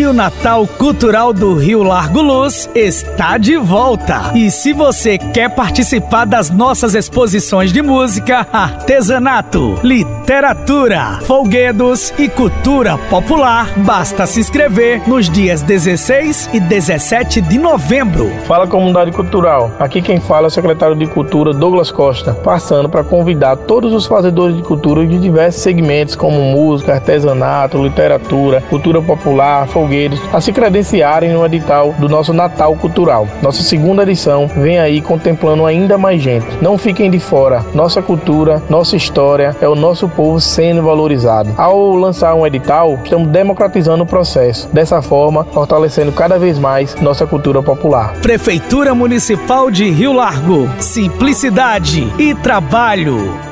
E o Natal Cultural do Rio Largo Luz está de volta. E se você quer participar das nossas exposições de música, artesanato, literatura, folguedos e cultura popular, basta se inscrever nos dias 16 e 17 de novembro. Fala comunidade cultural. Aqui quem fala é o secretário de Cultura Douglas Costa, passando para convidar todos os fazedores de cultura de diversos segmentos como música, artesanato, literatura, cultura popular, a se credenciarem no edital do nosso Natal Cultural. Nossa segunda edição vem aí contemplando ainda mais gente. Não fiquem de fora. Nossa cultura, nossa história é o nosso povo sendo valorizado. Ao lançar um edital, estamos democratizando o processo. Dessa forma, fortalecendo cada vez mais nossa cultura popular. Prefeitura Municipal de Rio Largo. Simplicidade e trabalho.